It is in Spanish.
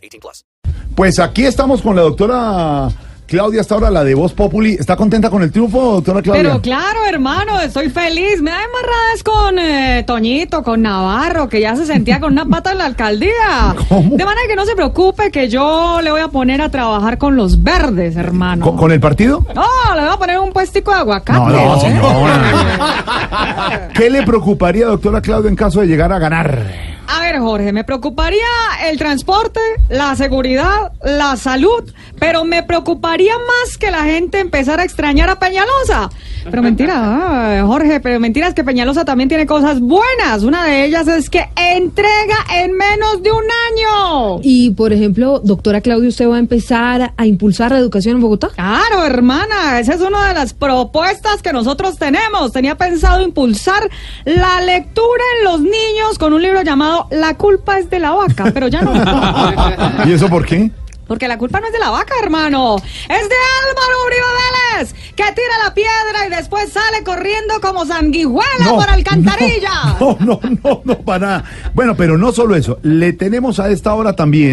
18 plus. Pues aquí estamos con la doctora Claudia, hasta ahora la de Voz Populi. ¿Está contenta con el triunfo, doctora Claudia? Pero claro, hermano, estoy feliz. Me da embarradas con eh, Toñito, con Navarro, que ya se sentía con una pata en la alcaldía. ¿Cómo? De manera que no se preocupe, que yo le voy a poner a trabajar con los verdes, hermano. ¿Con, con el partido? No, le voy a poner un puestico de aguacate. No, no, ¿eh? señora. ¿Qué le preocuparía, doctora Claudia, en caso de llegar a ganar? A ver, Jorge, me preocuparía el transporte, la seguridad, la salud, pero me preocuparía más que la gente empezara a extrañar a Peñalosa. Pero mentira, ah, Jorge, pero mentira es que Peñalosa también tiene cosas buenas. Una de ellas es que entrega en menos de un año. Y, por ejemplo, doctora Claudia, ¿usted va a empezar a impulsar la educación en Bogotá? Claro, hermana, esa es una de las propuestas que nosotros tenemos. Tenía pensado impulsar la lectura en los niños con un libro llamado La culpa es de la vaca, pero ya no. ¿Y eso por qué? Porque la culpa no es de la vaca, hermano. Es de Álvaro Uribe Que tira la piedra y después sale corriendo como sanguijuela por alcantarilla. No, no, no, no, para nada. Bueno, pero no solo eso. Le tenemos a esta hora también.